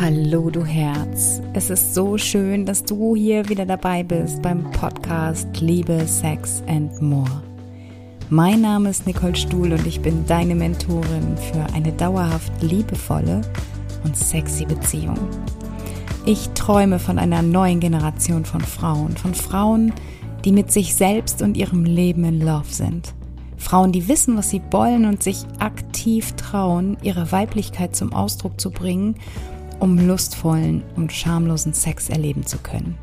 Hallo du Herz. Es ist so schön, dass du hier wieder dabei bist beim Podcast Liebe, Sex and More. Mein Name ist Nicole Stuhl und ich bin deine Mentorin für eine dauerhaft liebevolle und sexy Beziehung. Ich träume von einer neuen Generation von Frauen, von Frauen, die mit sich selbst und ihrem Leben in Love sind. Frauen, die wissen, was sie wollen und sich aktiv trauen, ihre Weiblichkeit zum Ausdruck zu bringen um lustvollen und schamlosen Sex erleben zu können.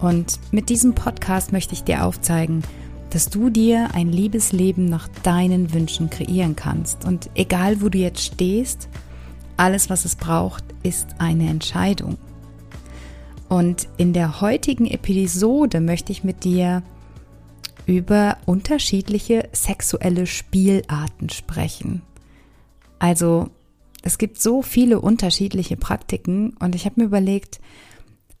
Und mit diesem Podcast möchte ich dir aufzeigen, dass du dir ein Liebesleben nach deinen Wünschen kreieren kannst. Und egal, wo du jetzt stehst, alles, was es braucht, ist eine Entscheidung. Und in der heutigen Episode möchte ich mit dir über unterschiedliche sexuelle Spielarten sprechen. Also es gibt so viele unterschiedliche Praktiken und ich habe mir überlegt,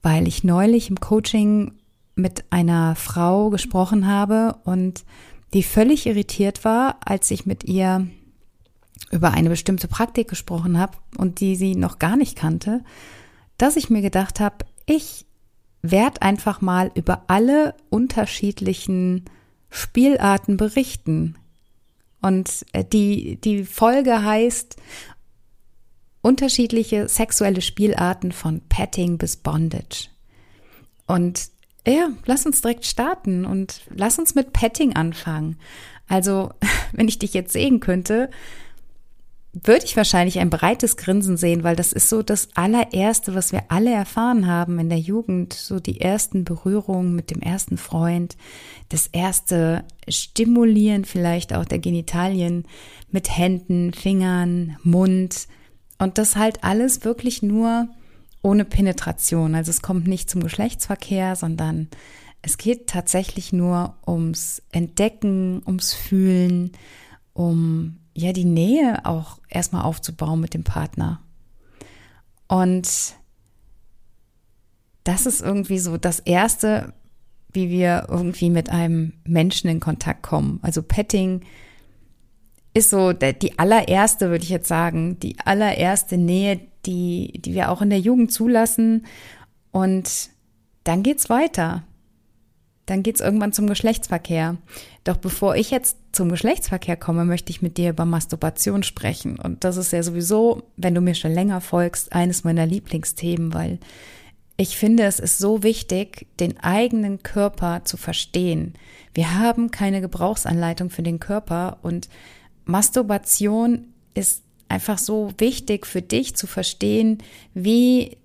weil ich neulich im Coaching mit einer Frau gesprochen habe und die völlig irritiert war, als ich mit ihr über eine bestimmte Praktik gesprochen habe und die sie noch gar nicht kannte, dass ich mir gedacht habe, ich werde einfach mal über alle unterschiedlichen Spielarten berichten. Und äh, die, die Folge heißt unterschiedliche sexuelle Spielarten von Petting bis Bondage. Und ja, lass uns direkt starten und lass uns mit Petting anfangen. Also, wenn ich dich jetzt sehen könnte, würde ich wahrscheinlich ein breites Grinsen sehen, weil das ist so das allererste, was wir alle erfahren haben in der Jugend, so die ersten Berührungen mit dem ersten Freund, das erste Stimulieren vielleicht auch der Genitalien mit Händen, Fingern, Mund, und das halt alles wirklich nur ohne Penetration. Also es kommt nicht zum Geschlechtsverkehr, sondern es geht tatsächlich nur ums Entdecken, ums Fühlen, um ja die Nähe auch erstmal aufzubauen mit dem Partner. Und das ist irgendwie so das erste, wie wir irgendwie mit einem Menschen in Kontakt kommen. Also Petting ist so die allererste, würde ich jetzt sagen, die allererste Nähe, die, die wir auch in der Jugend zulassen. Und dann geht's weiter. Dann geht's irgendwann zum Geschlechtsverkehr. Doch bevor ich jetzt zum Geschlechtsverkehr komme, möchte ich mit dir über Masturbation sprechen. Und das ist ja sowieso, wenn du mir schon länger folgst, eines meiner Lieblingsthemen, weil ich finde, es ist so wichtig, den eigenen Körper zu verstehen. Wir haben keine Gebrauchsanleitung für den Körper und Masturbation ist einfach so wichtig für dich zu verstehen, wie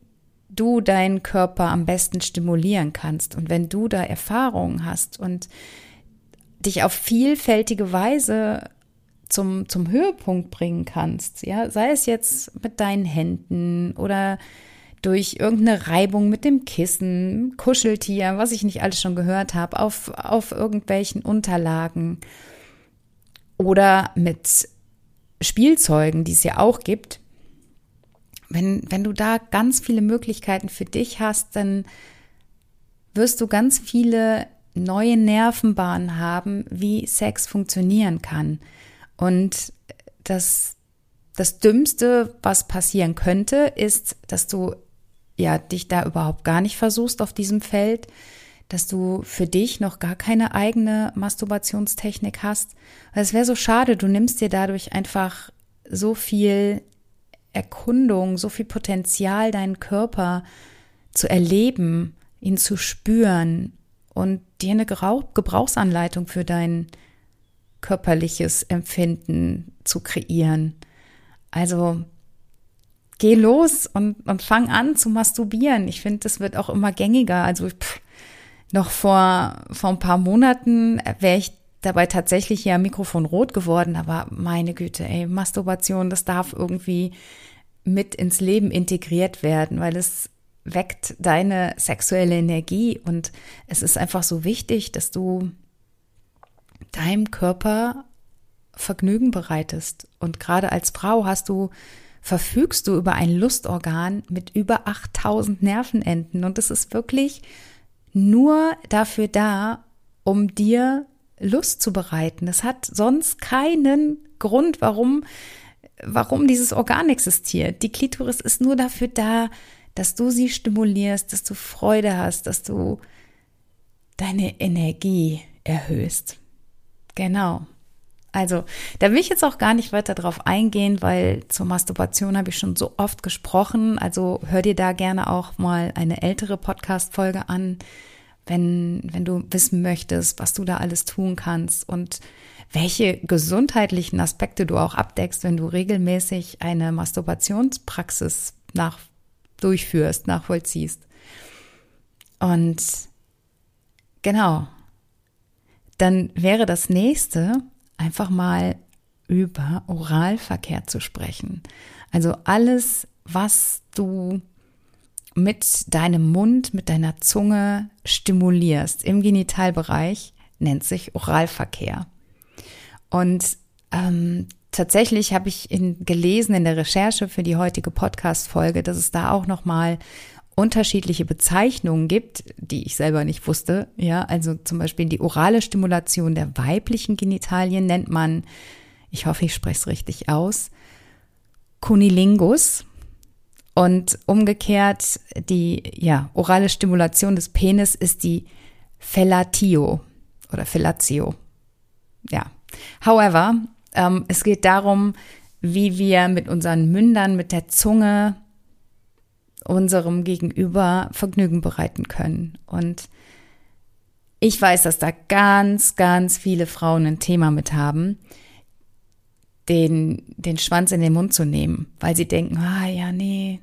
du deinen Körper am besten stimulieren kannst. Und wenn du da Erfahrungen hast und dich auf vielfältige Weise zum, zum Höhepunkt bringen kannst, ja, sei es jetzt mit deinen Händen oder durch irgendeine Reibung mit dem Kissen, Kuscheltier, was ich nicht alles schon gehört habe, auf, auf irgendwelchen Unterlagen oder mit Spielzeugen, die es ja auch gibt. Wenn, wenn du da ganz viele Möglichkeiten für dich hast, dann wirst du ganz viele neue Nervenbahnen haben, wie Sex funktionieren kann. Und das, das Dümmste, was passieren könnte, ist, dass du ja dich da überhaupt gar nicht versuchst auf diesem Feld, dass du für dich noch gar keine eigene Masturbationstechnik hast. Es wäre so schade, du nimmst dir dadurch einfach so viel Erkundung, so viel Potenzial, deinen Körper zu erleben, ihn zu spüren und dir eine Gebrauchsanleitung für dein körperliches Empfinden zu kreieren. Also geh los und, und fang an zu masturbieren. Ich finde, das wird auch immer gängiger. Also pff, noch vor, vor ein paar Monaten wäre ich dabei tatsächlich ja Mikrofon rot geworden, aber meine Güte, ey, Masturbation, das darf irgendwie mit ins Leben integriert werden, weil es weckt deine sexuelle Energie und es ist einfach so wichtig, dass du deinem Körper Vergnügen bereitest. Und gerade als Frau hast du, verfügst du über ein Lustorgan mit über 8000 Nervenenden und es ist wirklich nur dafür da, um dir Lust zu bereiten. Es hat sonst keinen Grund, warum warum dieses Organ existiert. Die Klitoris ist nur dafür da, dass du sie stimulierst, dass du Freude hast, dass du deine Energie erhöhst. Genau. Also, da will ich jetzt auch gar nicht weiter drauf eingehen, weil zur Masturbation habe ich schon so oft gesprochen. Also hör dir da gerne auch mal eine ältere Podcast-Folge an, wenn, wenn du wissen möchtest, was du da alles tun kannst und welche gesundheitlichen Aspekte du auch abdeckst, wenn du regelmäßig eine Masturbationspraxis nach, durchführst, nachvollziehst. Und genau, dann wäre das nächste, einfach mal über Oralverkehr zu sprechen. Also alles, was du mit deinem Mund, mit deiner Zunge stimulierst im Genitalbereich, nennt sich Oralverkehr. Und ähm, tatsächlich habe ich in, gelesen in der Recherche für die heutige Podcast-Folge, dass es da auch nochmal unterschiedliche Bezeichnungen gibt, die ich selber nicht wusste. Ja, also zum Beispiel die orale Stimulation der weiblichen Genitalien nennt man, ich hoffe, ich spreche es richtig aus, Cunilingus. Und umgekehrt die ja, orale Stimulation des Penis ist die Fellatio oder Fellatio. Ja. However, ähm, es geht darum, wie wir mit unseren Mündern, mit der Zunge unserem Gegenüber Vergnügen bereiten können. Und ich weiß, dass da ganz, ganz viele Frauen ein Thema mit haben, den, den Schwanz in den Mund zu nehmen, weil sie denken, ah ja, nee,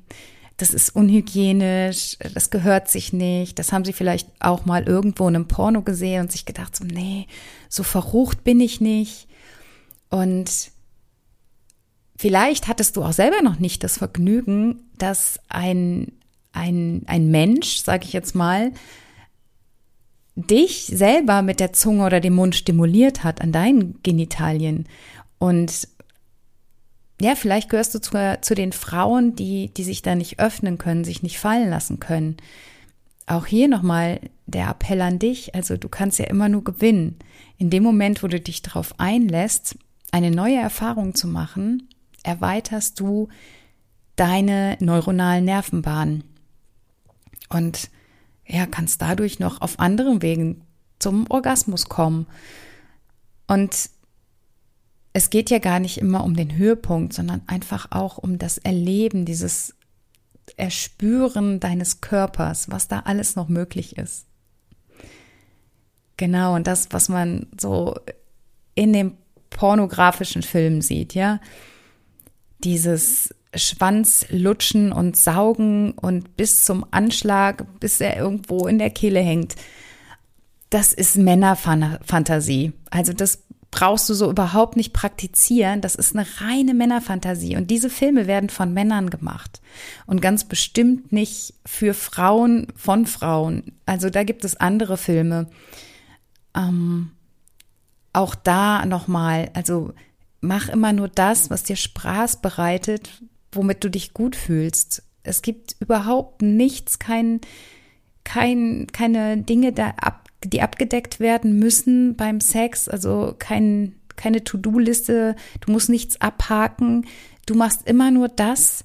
das ist unhygienisch, das gehört sich nicht. Das haben sie vielleicht auch mal irgendwo in einem Porno gesehen und sich gedacht, so, nee, so verrucht bin ich nicht. Und Vielleicht hattest du auch selber noch nicht das Vergnügen, dass ein, ein, ein Mensch, sage ich jetzt mal, dich selber mit der Zunge oder dem Mund stimuliert hat an deinen Genitalien. Und ja, vielleicht gehörst du zu, zu den Frauen, die, die sich da nicht öffnen können, sich nicht fallen lassen können. Auch hier nochmal der Appell an dich. Also du kannst ja immer nur gewinnen. In dem Moment, wo du dich darauf einlässt, eine neue Erfahrung zu machen, erweiterst du deine neuronalen Nervenbahnen und ja, kannst dadurch noch auf anderen Wegen zum Orgasmus kommen. Und es geht ja gar nicht immer um den Höhepunkt, sondern einfach auch um das Erleben, dieses Erspüren deines Körpers, was da alles noch möglich ist. Genau, und das, was man so in den pornografischen Filmen sieht, ja dieses Schwanzlutschen und Saugen und bis zum Anschlag, bis er irgendwo in der Kehle hängt. Das ist Männerfantasie. Also das brauchst du so überhaupt nicht praktizieren. Das ist eine reine Männerfantasie. Und diese Filme werden von Männern gemacht. Und ganz bestimmt nicht für Frauen von Frauen. Also da gibt es andere Filme. Ähm, auch da nochmal, also mach immer nur das, was dir Spaß bereitet, womit du dich gut fühlst. Es gibt überhaupt nichts, kein, kein, keine Dinge, da ab, die abgedeckt werden müssen beim Sex, also kein, keine To-Do-Liste, du musst nichts abhaken, du machst immer nur das,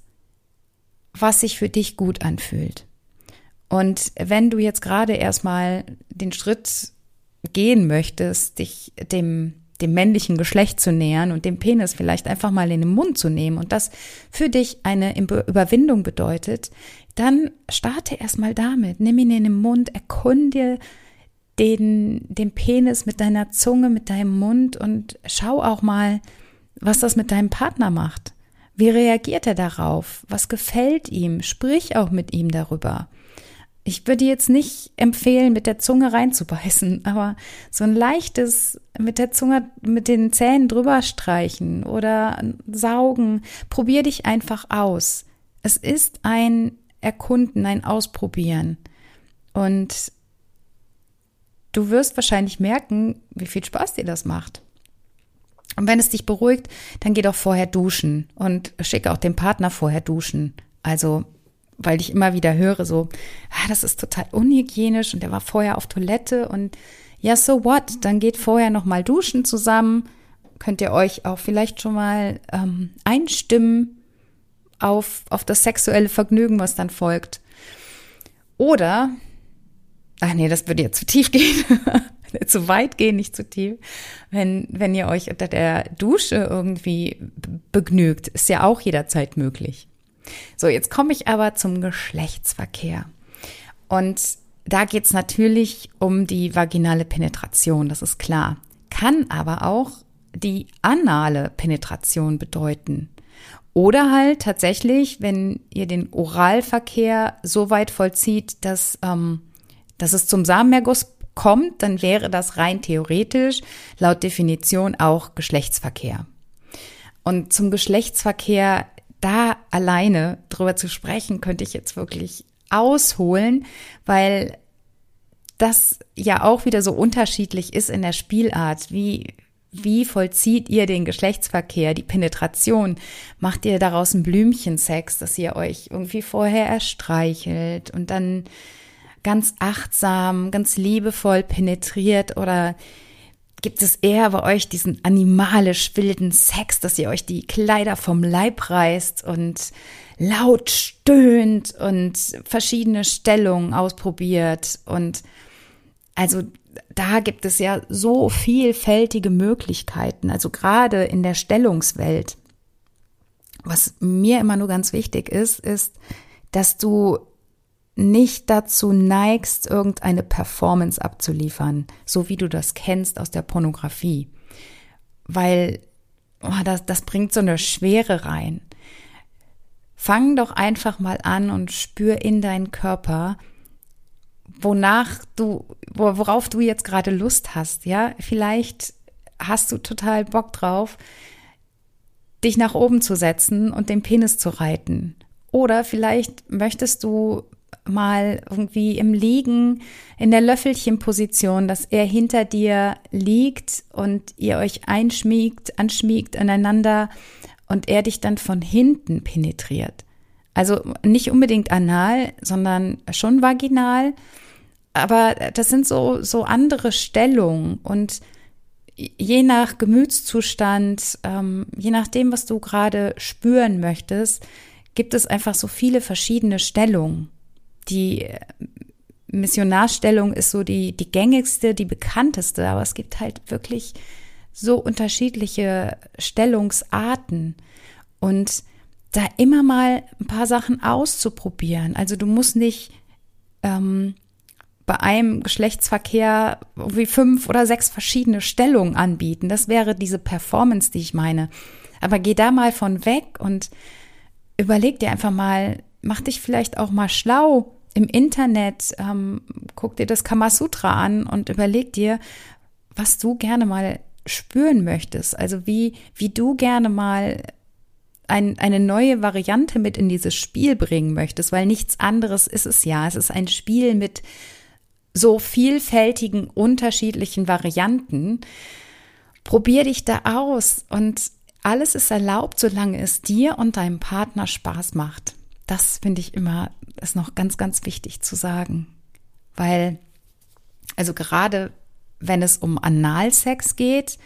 was sich für dich gut anfühlt. Und wenn du jetzt gerade erstmal den Schritt gehen möchtest, dich dem dem männlichen Geschlecht zu nähern und den Penis vielleicht einfach mal in den Mund zu nehmen und das für dich eine Überwindung bedeutet, dann starte erstmal damit. Nimm ihn in den Mund, erkunde den, den Penis mit deiner Zunge, mit deinem Mund und schau auch mal, was das mit deinem Partner macht. Wie reagiert er darauf? Was gefällt ihm? Sprich auch mit ihm darüber. Ich würde jetzt nicht empfehlen, mit der Zunge reinzubeißen, aber so ein leichtes mit der Zunge, mit den Zähnen drüber streichen oder saugen. Probier dich einfach aus. Es ist ein Erkunden, ein Ausprobieren. Und du wirst wahrscheinlich merken, wie viel Spaß dir das macht. Und wenn es dich beruhigt, dann geh doch vorher duschen und schick auch dem Partner vorher duschen. Also weil ich immer wieder höre, so, ah, das ist total unhygienisch und der war vorher auf Toilette und ja, so what? Dann geht vorher nochmal duschen zusammen, könnt ihr euch auch vielleicht schon mal ähm, einstimmen auf, auf das sexuelle Vergnügen, was dann folgt. Oder, ach nee, das würde jetzt zu tief gehen. zu weit gehen, nicht zu tief. Wenn, wenn ihr euch unter der Dusche irgendwie begnügt, ist ja auch jederzeit möglich. So, jetzt komme ich aber zum Geschlechtsverkehr. Und da geht es natürlich um die vaginale Penetration, das ist klar. Kann aber auch die anale Penetration bedeuten. Oder halt tatsächlich, wenn ihr den Oralverkehr so weit vollzieht, dass, ähm, dass es zum Samenerguss kommt, dann wäre das rein theoretisch laut Definition auch Geschlechtsverkehr. Und zum Geschlechtsverkehr da alleine drüber zu sprechen, könnte ich jetzt wirklich ausholen, weil das ja auch wieder so unterschiedlich ist in der Spielart. Wie, wie vollzieht ihr den Geschlechtsverkehr, die Penetration? Macht ihr daraus einen Blümchensex, dass ihr euch irgendwie vorher erstreichelt und dann ganz achtsam, ganz liebevoll penetriert oder gibt es eher bei euch diesen animalisch wilden Sex, dass ihr euch die Kleider vom Leib reißt und laut stöhnt und verschiedene Stellungen ausprobiert und also da gibt es ja so vielfältige Möglichkeiten, also gerade in der Stellungswelt. Was mir immer nur ganz wichtig ist, ist, dass du nicht dazu neigst, irgendeine Performance abzuliefern, so wie du das kennst aus der Pornografie. Weil oh, das, das bringt so eine Schwere rein. Fang doch einfach mal an und spür in deinen Körper, wonach du, worauf du jetzt gerade Lust hast, ja? Vielleicht hast du total Bock drauf, dich nach oben zu setzen und den Penis zu reiten. Oder vielleicht möchtest du mal irgendwie im Liegen in der Löffelchenposition, dass er hinter dir liegt und ihr euch einschmiegt, anschmiegt aneinander und er dich dann von hinten penetriert. Also nicht unbedingt anal, sondern schon vaginal. Aber das sind so, so andere Stellungen und je nach Gemütszustand, ähm, je nachdem, was du gerade spüren möchtest, gibt es einfach so viele verschiedene Stellungen die Missionarstellung ist so die, die gängigste, die bekannteste, aber es gibt halt wirklich so unterschiedliche Stellungsarten und da immer mal ein paar Sachen auszuprobieren. Also du musst nicht ähm, bei einem Geschlechtsverkehr wie fünf oder sechs verschiedene Stellungen anbieten. Das wäre diese Performance, die ich meine. Aber geh da mal von weg und überleg dir einfach mal, mach dich vielleicht auch mal schlau im Internet, ähm, guck dir das Kamasutra an und überleg dir, was du gerne mal spüren möchtest. Also wie, wie du gerne mal ein, eine neue Variante mit in dieses Spiel bringen möchtest, weil nichts anderes ist es ja. Es ist ein Spiel mit so vielfältigen, unterschiedlichen Varianten. Probier dich da aus und alles ist erlaubt, solange es dir und deinem Partner Spaß macht. Das finde ich immer, ist noch ganz, ganz wichtig zu sagen. Weil, also gerade wenn es um Analsex geht,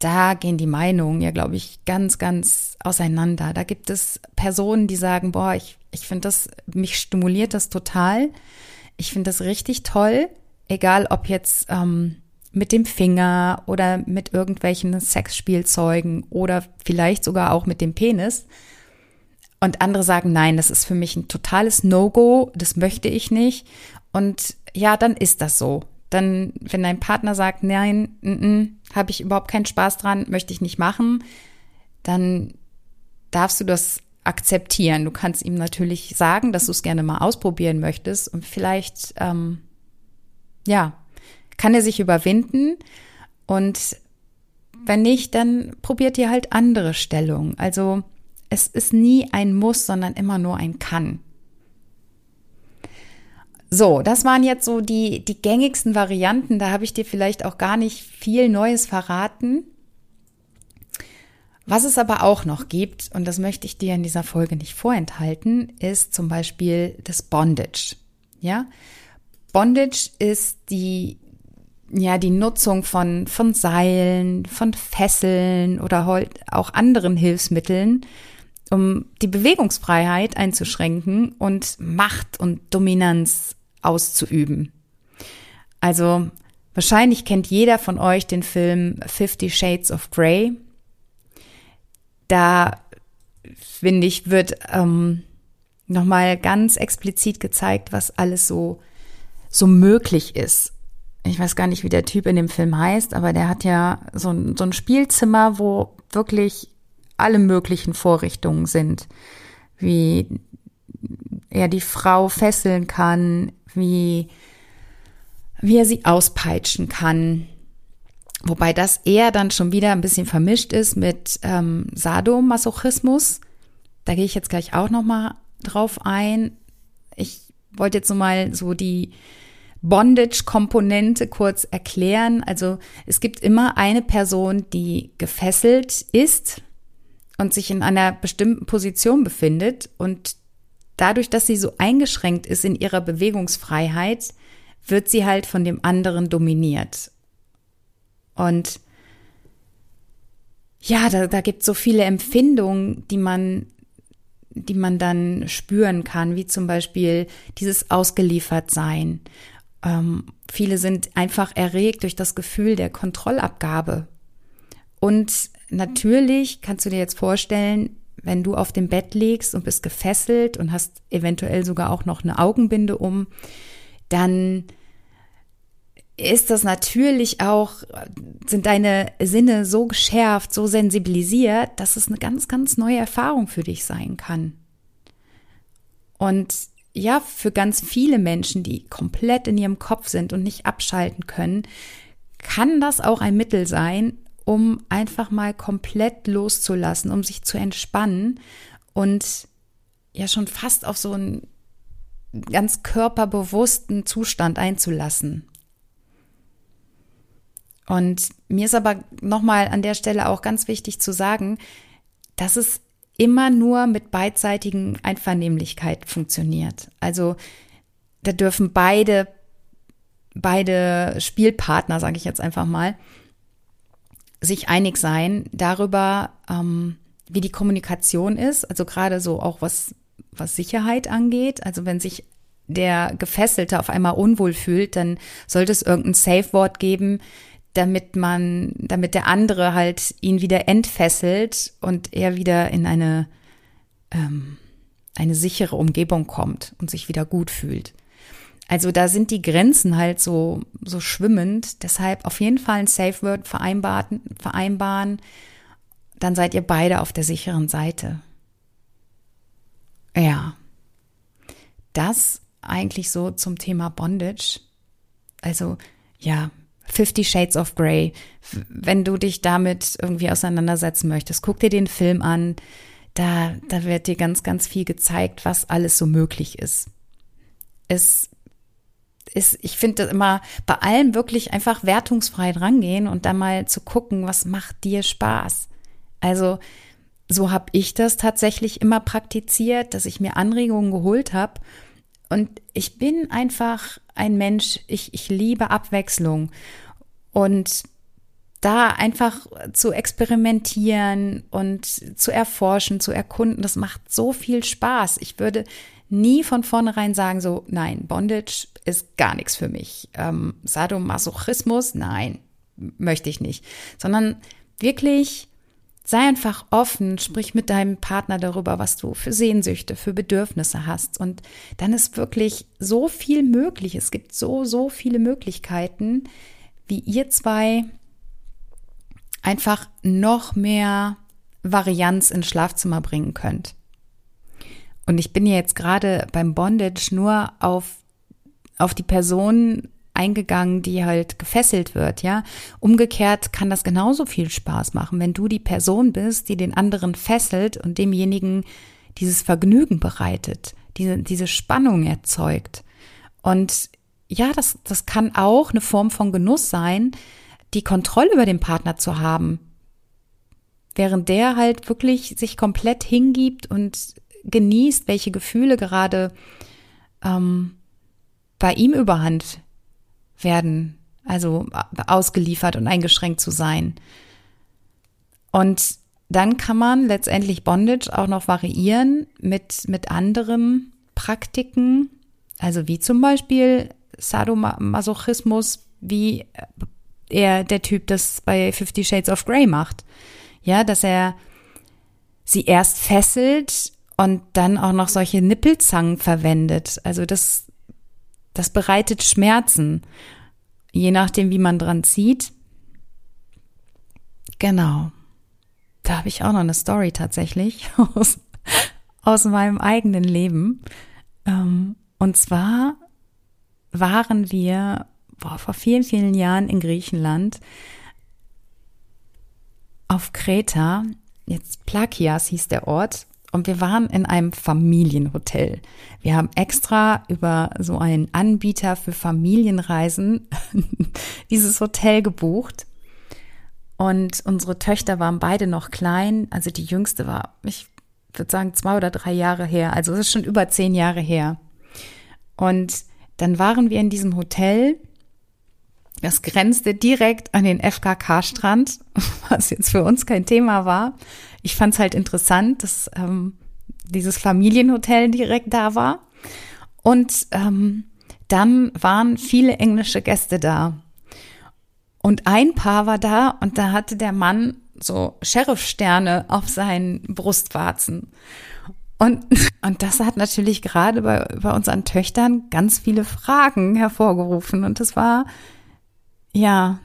da gehen die Meinungen ja, glaube ich, ganz, ganz auseinander. Da gibt es Personen, die sagen, boah, ich, ich finde das, mich stimuliert das total. Ich finde das richtig toll, egal ob jetzt ähm, mit dem Finger oder mit irgendwelchen Sexspielzeugen oder vielleicht sogar auch mit dem Penis. Und andere sagen, nein, das ist für mich ein totales No-Go, das möchte ich nicht. Und ja, dann ist das so. Dann, wenn dein Partner sagt, nein, habe ich überhaupt keinen Spaß dran, möchte ich nicht machen, dann darfst du das akzeptieren. Du kannst ihm natürlich sagen, dass du es gerne mal ausprobieren möchtest und vielleicht, ähm, ja, kann er sich überwinden und wenn nicht, dann probiert ihr halt andere Stellungen. Also es ist nie ein Muss, sondern immer nur ein Kann. So, das waren jetzt so die, die gängigsten Varianten. Da habe ich dir vielleicht auch gar nicht viel Neues verraten. Was es aber auch noch gibt, und das möchte ich dir in dieser Folge nicht vorenthalten, ist zum Beispiel das Bondage. Ja, Bondage ist die ja, die Nutzung von, von Seilen, von Fesseln oder auch anderen Hilfsmitteln, um die Bewegungsfreiheit einzuschränken und Macht und Dominanz auszuüben. Also wahrscheinlich kennt jeder von euch den Film Fifty Shades of Grey. Da finde ich, wird ähm, nochmal ganz explizit gezeigt, was alles so, so möglich ist. Ich weiß gar nicht, wie der Typ in dem Film heißt, aber der hat ja so ein, so ein Spielzimmer, wo wirklich alle möglichen Vorrichtungen sind. Wie er die Frau fesseln kann, wie, wie er sie auspeitschen kann. Wobei das eher dann schon wieder ein bisschen vermischt ist mit ähm, Sadomasochismus. Da gehe ich jetzt gleich auch noch mal drauf ein. Ich wollte jetzt nur mal so die Bondage-Komponente kurz erklären. Also es gibt immer eine Person, die gefesselt ist und sich in einer bestimmten Position befindet und dadurch, dass sie so eingeschränkt ist in ihrer Bewegungsfreiheit, wird sie halt von dem anderen dominiert. Und ja, da, da gibt es so viele Empfindungen, die man die man dann spüren kann, wie zum Beispiel dieses Ausgeliefertsein. Ähm, viele sind einfach erregt durch das Gefühl der Kontrollabgabe. Und natürlich kannst du dir jetzt vorstellen, wenn du auf dem Bett liegst und bist gefesselt und hast eventuell sogar auch noch eine Augenbinde um, dann ist das natürlich auch, sind deine Sinne so geschärft, so sensibilisiert, dass es eine ganz, ganz neue Erfahrung für dich sein kann. Und ja, für ganz viele Menschen, die komplett in ihrem Kopf sind und nicht abschalten können, kann das auch ein Mittel sein, um einfach mal komplett loszulassen, um sich zu entspannen und ja schon fast auf so einen ganz körperbewussten Zustand einzulassen. Und mir ist aber nochmal an der Stelle auch ganz wichtig zu sagen, dass es immer nur mit beidseitigen Einvernehmlichkeit funktioniert. Also da dürfen beide, beide Spielpartner, sage ich jetzt einfach mal, sich einig sein darüber, ähm, wie die Kommunikation ist. Also gerade so auch was, was Sicherheit angeht. Also wenn sich der Gefesselte auf einmal unwohl fühlt, dann sollte es irgendein Safe-Wort geben, damit man, damit der andere halt ihn wieder entfesselt und er wieder in eine, ähm, eine sichere Umgebung kommt und sich wieder gut fühlt. Also da sind die Grenzen halt so, so schwimmend. Deshalb auf jeden Fall ein Safe Word vereinbaren, vereinbaren. Dann seid ihr beide auf der sicheren Seite. Ja. Das eigentlich so zum Thema Bondage. Also, ja, Fifty Shades of Grey. Wenn du dich damit irgendwie auseinandersetzen möchtest, guck dir den Film an. Da, da wird dir ganz, ganz viel gezeigt, was alles so möglich ist. Es ist, ich finde das immer bei allem wirklich einfach wertungsfrei drangehen und dann mal zu gucken, was macht dir Spaß. Also so habe ich das tatsächlich immer praktiziert, dass ich mir Anregungen geholt habe. Und ich bin einfach ein Mensch, ich, ich liebe Abwechslung. Und da einfach zu experimentieren und zu erforschen, zu erkunden, das macht so viel Spaß. Ich würde nie von vornherein sagen, so, nein, Bondage ist gar nichts für mich. Ähm, Sadomasochismus, nein, möchte ich nicht. Sondern wirklich sei einfach offen, sprich mit deinem Partner darüber, was du für Sehnsüchte, für Bedürfnisse hast. Und dann ist wirklich so viel möglich. Es gibt so, so viele Möglichkeiten, wie ihr zwei einfach noch mehr Varianz ins Schlafzimmer bringen könnt. Und ich bin ja jetzt gerade beim Bondage nur auf, auf die Person eingegangen, die halt gefesselt wird, ja. Umgekehrt kann das genauso viel Spaß machen, wenn du die Person bist, die den anderen fesselt und demjenigen dieses Vergnügen bereitet, diese, diese Spannung erzeugt. Und ja, das, das kann auch eine Form von Genuss sein, die Kontrolle über den Partner zu haben. Während der halt wirklich sich komplett hingibt und genießt, welche Gefühle gerade ähm, bei ihm überhand werden. also ausgeliefert und eingeschränkt zu sein. Und dann kann man letztendlich Bondage auch noch variieren mit, mit anderen Praktiken, also wie zum Beispiel Sadomasochismus, wie er der Typ das bei Fifty Shades of Grey macht. Ja, dass er sie erst fesselt und dann auch noch solche Nippelzangen verwendet. Also das, das bereitet Schmerzen, je nachdem, wie man dran zieht. Genau. Da habe ich auch noch eine Story tatsächlich aus, aus meinem eigenen Leben. Ähm, und zwar waren wir boah, vor vielen, vielen Jahren in Griechenland auf Kreta. Jetzt Plakias hieß der Ort. Und wir waren in einem Familienhotel. Wir haben extra über so einen Anbieter für Familienreisen dieses Hotel gebucht. Und unsere Töchter waren beide noch klein. Also die jüngste war, ich würde sagen, zwei oder drei Jahre her. Also es ist schon über zehn Jahre her. Und dann waren wir in diesem Hotel. Das grenzte direkt an den FKK-Strand, was jetzt für uns kein Thema war. Ich fand es halt interessant, dass ähm, dieses Familienhotel direkt da war. Und ähm, dann waren viele englische Gäste da. Und ein Paar war da und da hatte der Mann so Sheriff-Sterne auf seinen Brustwarzen. Und, und das hat natürlich gerade bei, bei unseren Töchtern ganz viele Fragen hervorgerufen. Und das war, ja,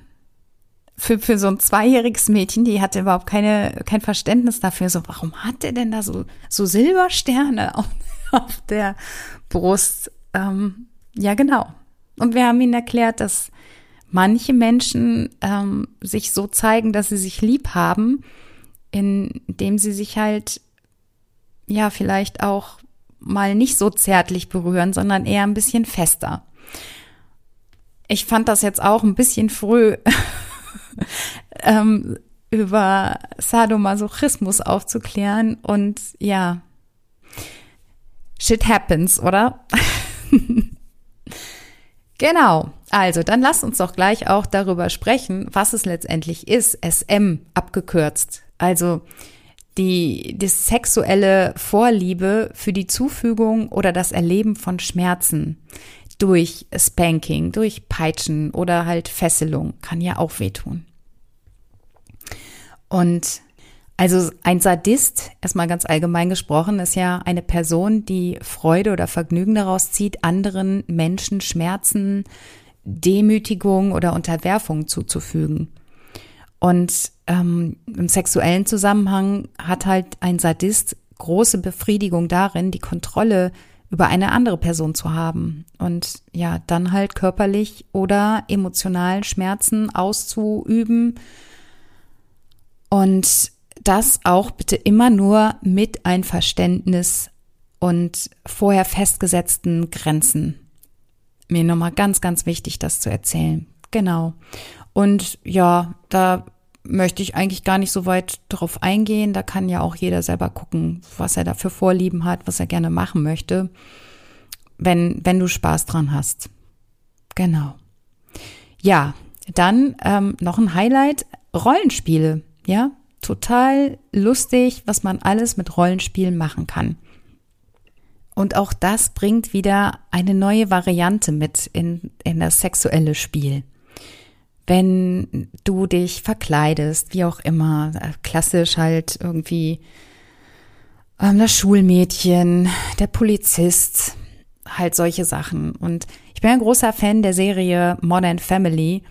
für, für so ein zweijähriges Mädchen, die hatte überhaupt keine, kein Verständnis dafür. So, warum hat der denn da so, so Silbersterne auf, auf der Brust? Ähm, ja, genau. Und wir haben ihnen erklärt, dass manche Menschen ähm, sich so zeigen, dass sie sich lieb haben, indem sie sich halt, ja, vielleicht auch mal nicht so zärtlich berühren, sondern eher ein bisschen fester. Ich fand das jetzt auch ein bisschen früh, ähm, über Sadomasochismus aufzuklären und ja, shit happens, oder? Genau. Also, dann lasst uns doch gleich auch darüber sprechen, was es letztendlich ist, SM abgekürzt. Also die, die sexuelle Vorliebe für die Zufügung oder das Erleben von Schmerzen durch Spanking, durch Peitschen oder halt Fesselung kann ja auch wehtun. Und also ein Sadist, erstmal ganz allgemein gesprochen, ist ja eine Person, die Freude oder Vergnügen daraus zieht, anderen Menschen Schmerzen, Demütigung oder Unterwerfung zuzufügen. Und ähm, im sexuellen Zusammenhang hat halt ein Sadist große Befriedigung darin, die Kontrolle über eine andere Person zu haben und ja, dann halt körperlich oder emotional Schmerzen auszuüben. Und das auch bitte immer nur mit Einverständnis und vorher festgesetzten Grenzen. Mir nochmal ganz, ganz wichtig, das zu erzählen. Genau. Und ja, da möchte ich eigentlich gar nicht so weit drauf eingehen. Da kann ja auch jeder selber gucken, was er da für Vorlieben hat, was er gerne machen möchte, wenn, wenn du Spaß dran hast. Genau. Ja, dann ähm, noch ein Highlight, Rollenspiele. Ja, total lustig, was man alles mit Rollenspielen machen kann. Und auch das bringt wieder eine neue Variante mit in, in das sexuelle Spiel. Wenn du dich verkleidest, wie auch immer, klassisch halt irgendwie ähm, das Schulmädchen, der Polizist, halt solche Sachen. Und ich bin ein großer Fan der Serie Modern Family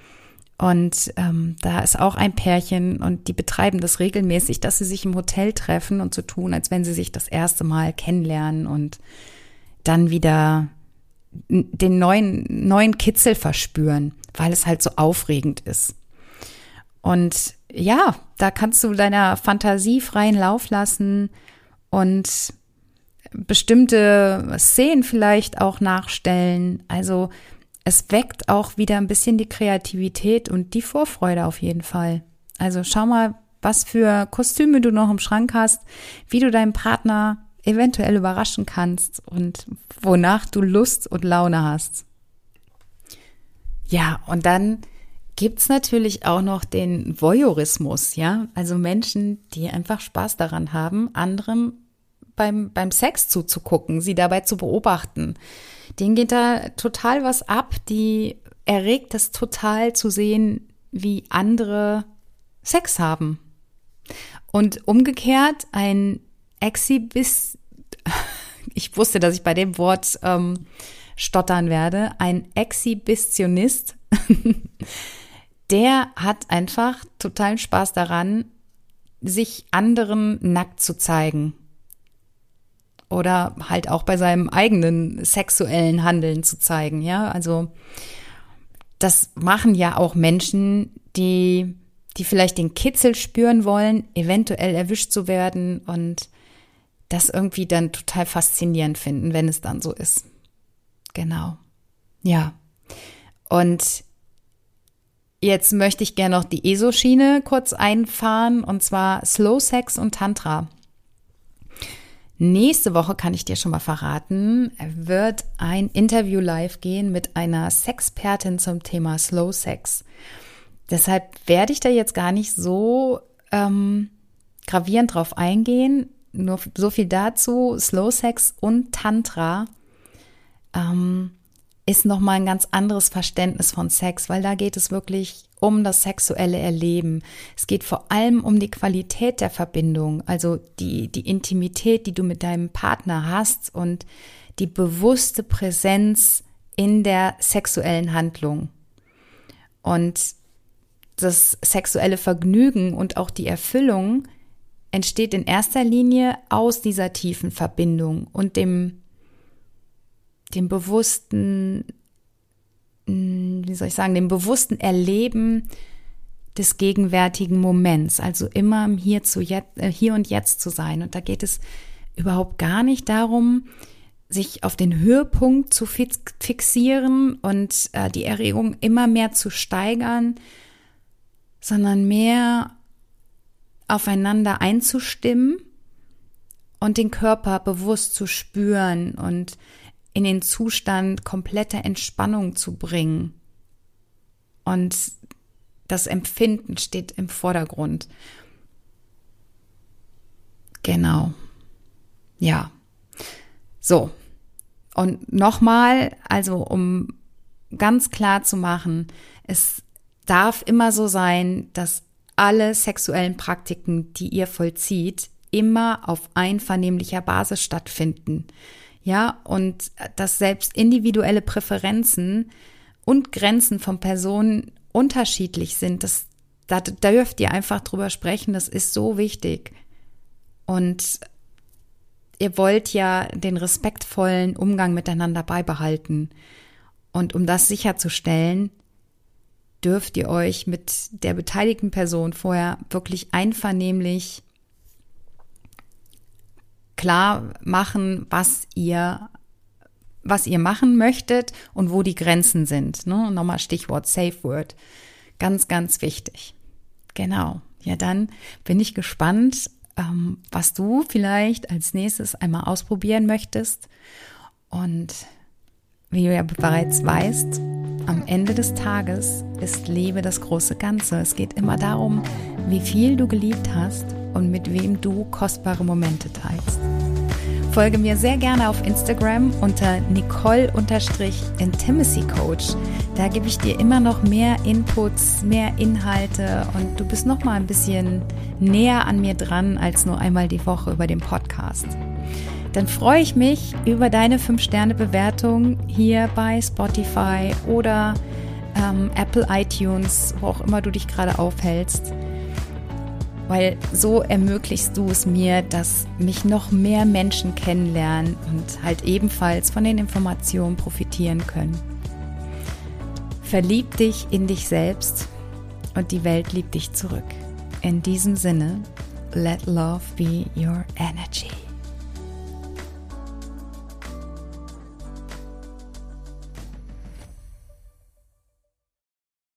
und ähm, da ist auch ein Pärchen und die betreiben das regelmäßig, dass sie sich im Hotel treffen und so tun, als wenn sie sich das erste Mal kennenlernen und dann wieder den neuen, neuen Kitzel verspüren, weil es halt so aufregend ist. Und ja, da kannst du deiner Fantasie freien Lauf lassen und bestimmte Szenen vielleicht auch nachstellen. Also es weckt auch wieder ein bisschen die Kreativität und die Vorfreude auf jeden Fall. Also schau mal, was für Kostüme du noch im Schrank hast, wie du deinen Partner eventuell überraschen kannst und wonach du Lust und Laune hast. Ja, und dann gibt's natürlich auch noch den Voyeurismus, ja, also Menschen, die einfach Spaß daran haben, anderem beim, beim Sex zuzugucken, sie dabei zu beobachten. Denen geht da total was ab, die erregt es total zu sehen, wie andere Sex haben. Und umgekehrt ein Exhibis, ich wusste, dass ich bei dem Wort ähm, stottern werde, ein Exhibitionist, der hat einfach totalen Spaß daran, sich anderen nackt zu zeigen. Oder halt auch bei seinem eigenen sexuellen Handeln zu zeigen, ja. Also, das machen ja auch Menschen, die, die vielleicht den Kitzel spüren wollen, eventuell erwischt zu werden und das irgendwie dann total faszinierend finden, wenn es dann so ist. Genau. Ja. Und jetzt möchte ich gerne noch die ESO-Schiene kurz einfahren und zwar Slow Sex und Tantra. Nächste Woche kann ich dir schon mal verraten, wird ein Interview live gehen mit einer Sexpertin zum Thema Slow Sex. Deshalb werde ich da jetzt gar nicht so ähm, gravierend drauf eingehen. Nur so viel dazu. Slow Sex und Tantra ähm, ist nochmal ein ganz anderes Verständnis von Sex, weil da geht es wirklich um das sexuelle Erleben. Es geht vor allem um die Qualität der Verbindung, also die, die Intimität, die du mit deinem Partner hast und die bewusste Präsenz in der sexuellen Handlung. Und das sexuelle Vergnügen und auch die Erfüllung entsteht in erster Linie aus dieser tiefen Verbindung und dem dem bewussten, hm, wie soll ich sagen, dem bewussten Erleben des gegenwärtigen Moments, also immer im Hier, zu jetzt, äh, Hier und Jetzt zu sein. Und da geht es überhaupt gar nicht darum, sich auf den Höhepunkt zu fixieren und äh, die Erregung immer mehr zu steigern, sondern mehr aufeinander einzustimmen und den Körper bewusst zu spüren und in den Zustand kompletter Entspannung zu bringen. Und das Empfinden steht im Vordergrund. Genau. Ja. So. Und nochmal, also um ganz klar zu machen, es darf immer so sein, dass alle sexuellen Praktiken, die ihr vollzieht, immer auf einvernehmlicher Basis stattfinden ja, und dass selbst individuelle Präferenzen und Grenzen von Personen unterschiedlich sind, das, da, da dürft ihr einfach drüber sprechen, das ist so wichtig. Und ihr wollt ja den respektvollen Umgang miteinander beibehalten. Und um das sicherzustellen, dürft ihr euch mit der beteiligten Person vorher wirklich einvernehmlich klar machen, was ihr was ihr machen möchtet und wo die Grenzen sind. Ne? Nochmal Stichwort Safe Word. Ganz, ganz wichtig. Genau. Ja, dann bin ich gespannt, ähm, was du vielleicht als nächstes einmal ausprobieren möchtest. Und wie du ja bereits weißt, am Ende des Tages ist Liebe das große Ganze. Es geht immer darum, wie viel du geliebt hast und mit wem du kostbare Momente teilst. Folge mir sehr gerne auf Instagram unter Nicole-Intimacy Coach. Da gebe ich dir immer noch mehr Inputs, mehr Inhalte und du bist noch mal ein bisschen näher an mir dran als nur einmal die Woche über den Podcast. Dann freue ich mich über deine 5-Sterne-Bewertung hier bei Spotify oder ähm, Apple iTunes, wo auch immer du dich gerade aufhältst weil so ermöglichst du es mir, dass mich noch mehr Menschen kennenlernen und halt ebenfalls von den Informationen profitieren können. Verlieb dich in dich selbst und die Welt liebt dich zurück. In diesem Sinne, let love be your energy.